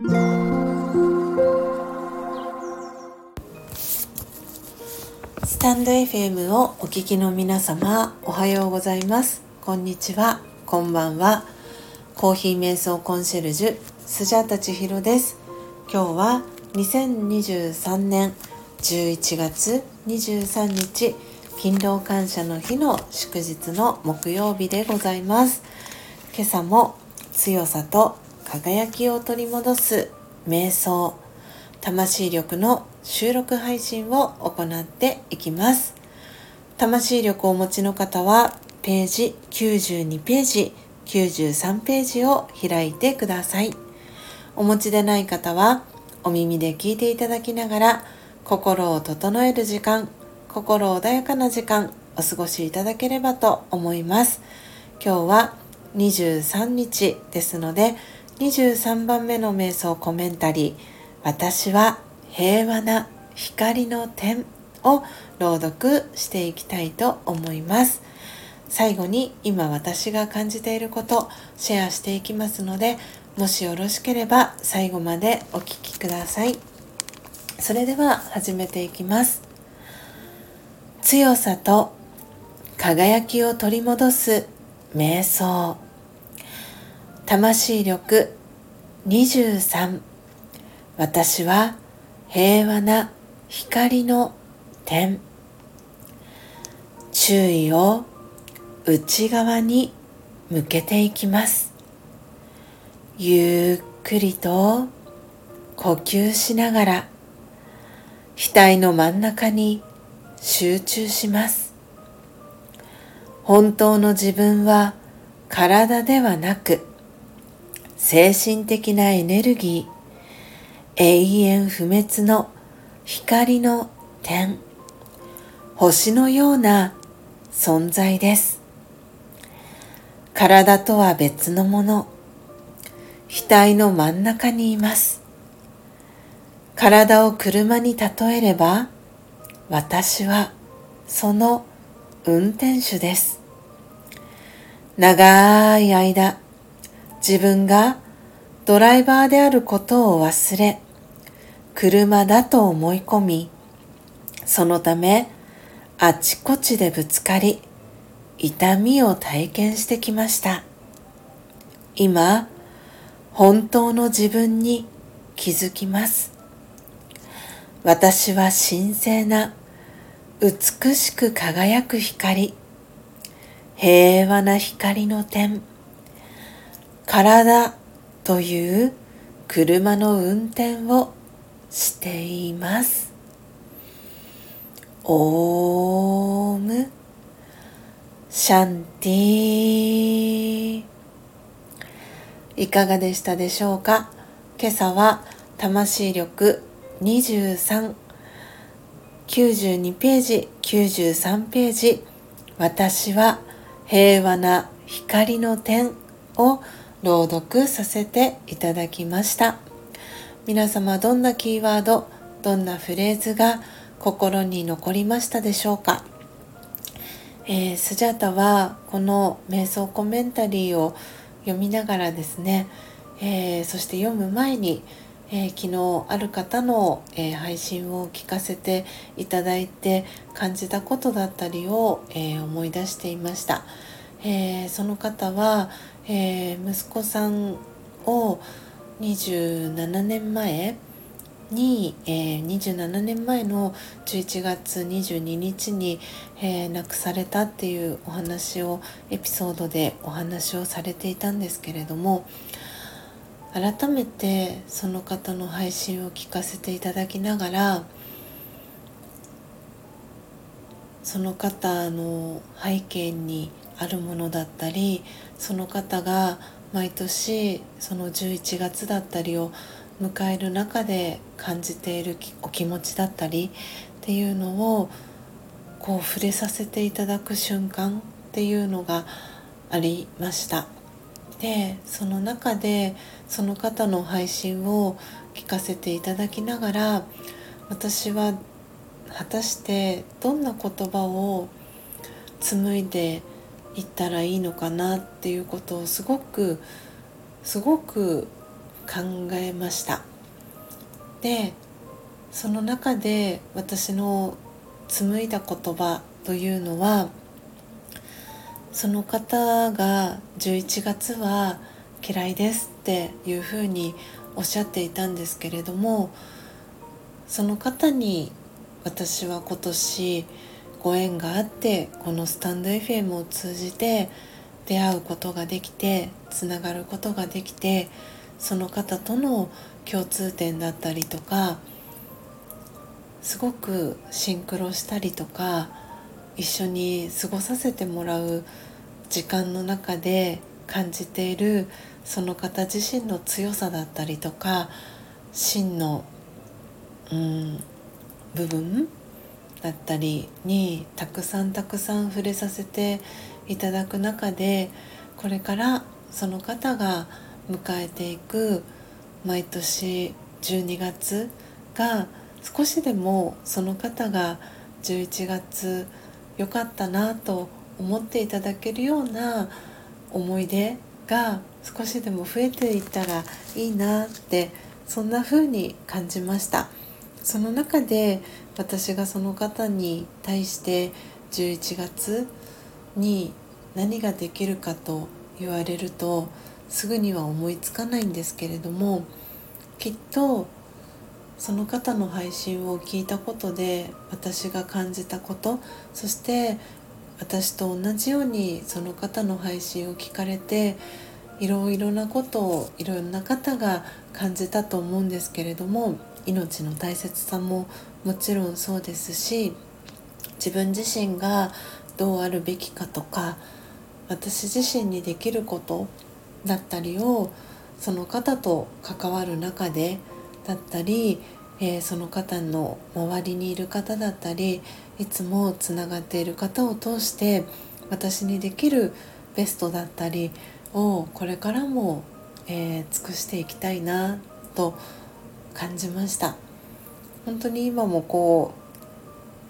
スタンド FM をお聞きの皆様おはようございます。こんにちは。こんばんは。コーヒー瞑想コンシェルジュスジャタチヒロです。今日は2023年11月23日勤労感謝の日の祝日の木曜日でございます。今朝も強さと輝きを取り戻す瞑想魂力の収録配信を行っていきます。魂力をお持ちの方はページ92ページ93ページを開いてください。お持ちでない方はお耳で聞いていただきながら心を整える時間心穏やかな時間お過ごしいただければと思います。今日は23日ですので23番目の瞑想コメンタリー私は平和な光の点を朗読していきたいと思います。最後に今私が感じていることシェアしていきますのでもしよろしければ最後までお聴きください。それでは始めていきます。強さと輝きを取り戻す瞑想。魂力23私は平和な光の点。注意を内側に向けていきます。ゆっくりと呼吸しながら額の真ん中に集中します。本当の自分は体ではなく精神的なエネルギー永遠不滅の光の点星のような存在です。体とは別のもの額の真ん中にいます。体を車に例えれば私はその運転手です。長い間自分がドライバーであることを忘れ車だと思い込みそのためあちこちでぶつかり痛みを体験してきました。今本当の自分に気づきます。私は神聖な美しく輝く光平和な光の点。体という車の運転をしています。オーム。シャンティいかがでしたでしょうか？今朝は魂力23 92ページ。93ページ。私は平和な光の点を朗読させていただきました。皆様どんなキーワードどんなフレーズが心に残りましたでしょうか、えー、スジャータはこの瞑想コメンタリーを読みながらですね、えー、そして読む前にえー、昨日ある方の、え、配信を聞かせていただいて感じたことだったりを、え、思い出していました、えその方は、え息子さんを27年前に、え27年前の11月22日に、え亡くされたっていうお話をエピソードでお話をされていたんですけれども改めてその方の配信を聞かせていただきながらその方の背景にあるものだったりその方が毎年その11月だったりを迎える中で感じているお気持ちだったりっていうのをこう触れさせていただく瞬間っていうのがありました。でその中でその方の配信を聞かせていただきながら私は果たしてどんな言葉を紡いでいったらいいのかなっていうことをすごくすごく考えました。でその中で私の紡いだ言葉というのはその方が11月は嫌いですっていうふうにおっしゃっていたんですけれどもその方に私は今年ご縁があってこのスタンド FM を通じて出会うことができてつながることができてその方との共通点だったりとかすごくシンクロしたりとか一緒に過ごさせてもらう時間の中で感じているその方自身の強さだったりとか真の、うん、部分だったりにたくさんたくさん触れさせていただく中でこれからその方が迎えていく毎年12月が少しでもその方が11月良かったなと思っていただけるような思い出が少しでも増えていったらいいなってそんな風に感じました。その中で私がその方に対して11月に何ができるかと言われるとすぐには思いつかないんですけれどもきっとその方の配信を聞いたことで私が感じたことそして私と同じようにその方の配信を聞かれていろいろなことをいろんな方が感じたと思うんですけれども命の大切さももちろんそうですし自分自身がどうあるべきかとか私自身にできることだったりをその方と関わる中でだったり、えー、その方の周りにいる方だったりいつもつながっている方を通して私にできるベストだったりをこれからも、えー、尽くしていきたいなと感じました。本当に今もこ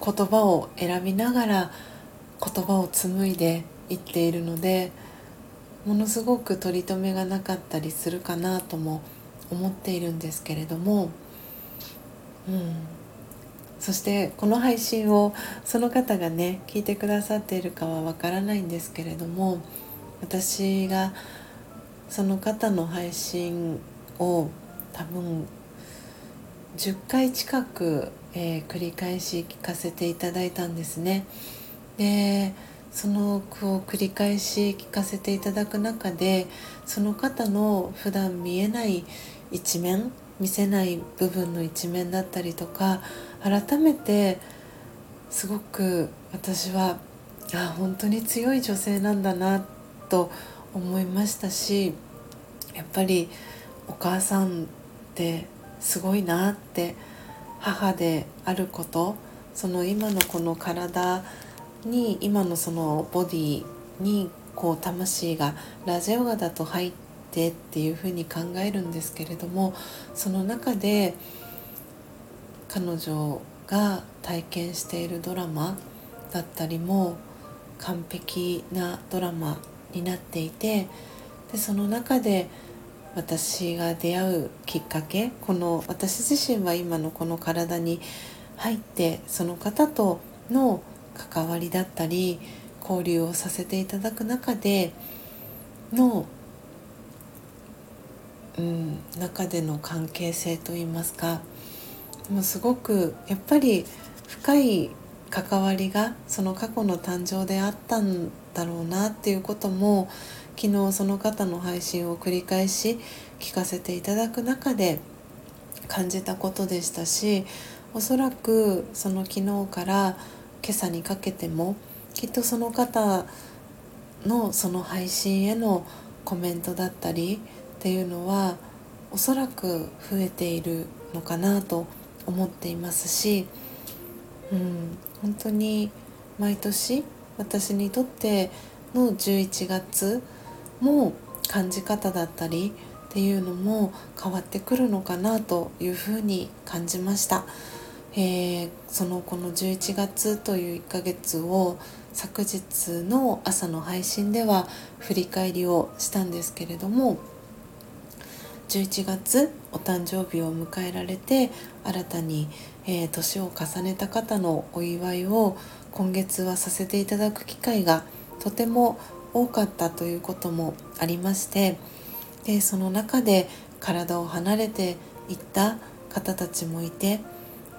う言葉を選びながら言葉を紡いでいっているのでものすごく取り留めがなかったりするかなとも思っているんですけれども、うん、そしてこの配信をその方がね聞いてくださっているかはわからないんですけれども私がその方の配信を多分10回近く、えー、繰り返し聞かせていただいたんですね。でその句を繰り返し聞かせていただく中でその方の普段見えない一面見せない部分の一面だったりとか改めてすごく私はあ本当に強い女性なんだなと思いましたしやっぱりお母さんってすごいなって母であることその今のこの体に今のそのボディにこう魂がラジオガだと入ってっていうふうに考えるんですけれどもその中で彼女が体験しているドラマだったりも完璧なドラマになっていてでその中で私が出会うきっかけこの私自身は今のこの体に入ってその方との関わりだったり交流をさせていただく中での、うん、中での関係性といいますかもうすごくやっぱり深い関わりがその過去の誕生であったんだろうなっていうことも昨日その方の配信を繰り返し聞かせていただく中で感じたことでしたしおそらくその昨日から今朝にかけてもきっとその方のその配信へのコメントだったりっていうのはおそらく増えているのかなと思っていますし、うん、本当に毎年私にとっての11月も感じ方だったりっていうのも変わってくるのかなというふうに感じました。えー、そのこの11月という1ヶ月を昨日の朝の配信では振り返りをしたんですけれども11月お誕生日を迎えられて新たに、えー、年を重ねた方のお祝いを今月はさせていただく機会がとても多かったということもありましてでその中で体を離れていった方たちもいて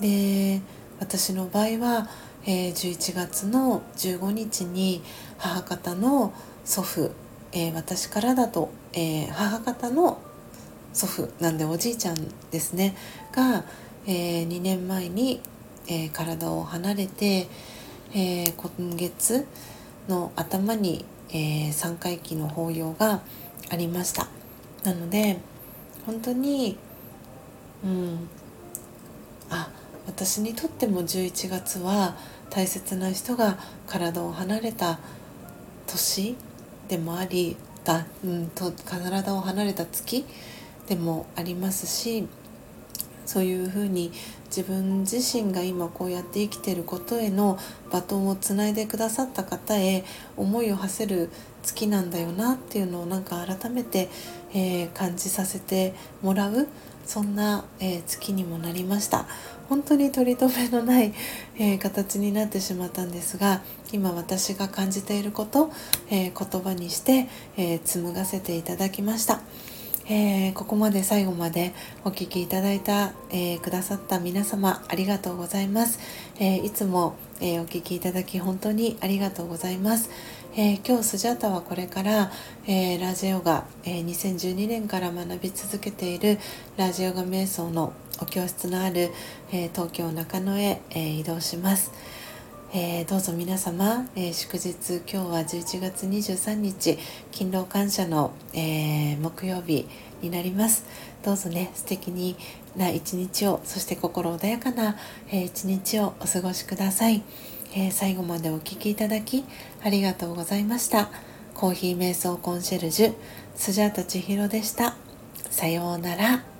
で私の場合は、えー、11月の15日に母方の祖父、えー、私からだと、えー、母方の祖父なんでおじいちゃんですねが、え2年前に、え体を離れて、え今月の頭に、え3回忌の法要がありました。なので本当にうん。あ私にとっても11月は大切な人が体を離れた年でもありだ、うん、と体を離れた月でもありますしそういうふうに自分自身が今こうやって生きてることへのバトンをつないでくださった方へ思いを馳せる月なんだよなっていうのをなんか改めて、えー、感じさせてもらうそんな、えー、月にもなりました本当に取り留めのない、えー、形になってしまったんですが今私が感じていること、え言葉にして、え紡がせていただきました。えー、ここまで最後までお聴きいただいた、えー、くださった皆様ありがとうございます、えー、いつも、えお聴きいただき本当にありがとうございます、え今日スジャータはこれから、えラジオガ、え2012年から学び続けているラジオガ瞑想のお教室のある、え東京中野へ、え移動します。えー、どうぞ皆様、えー、祝日今日は11月23日勤労感謝の、えー、木曜日になります。どうぞね素敵にな一日をそして心穏やかな、え一日をお過ごしください、え最後までお聴きいただきありがとうございました。コーヒー瞑想コンシェルジュスジャータ千尋でした。さようなら。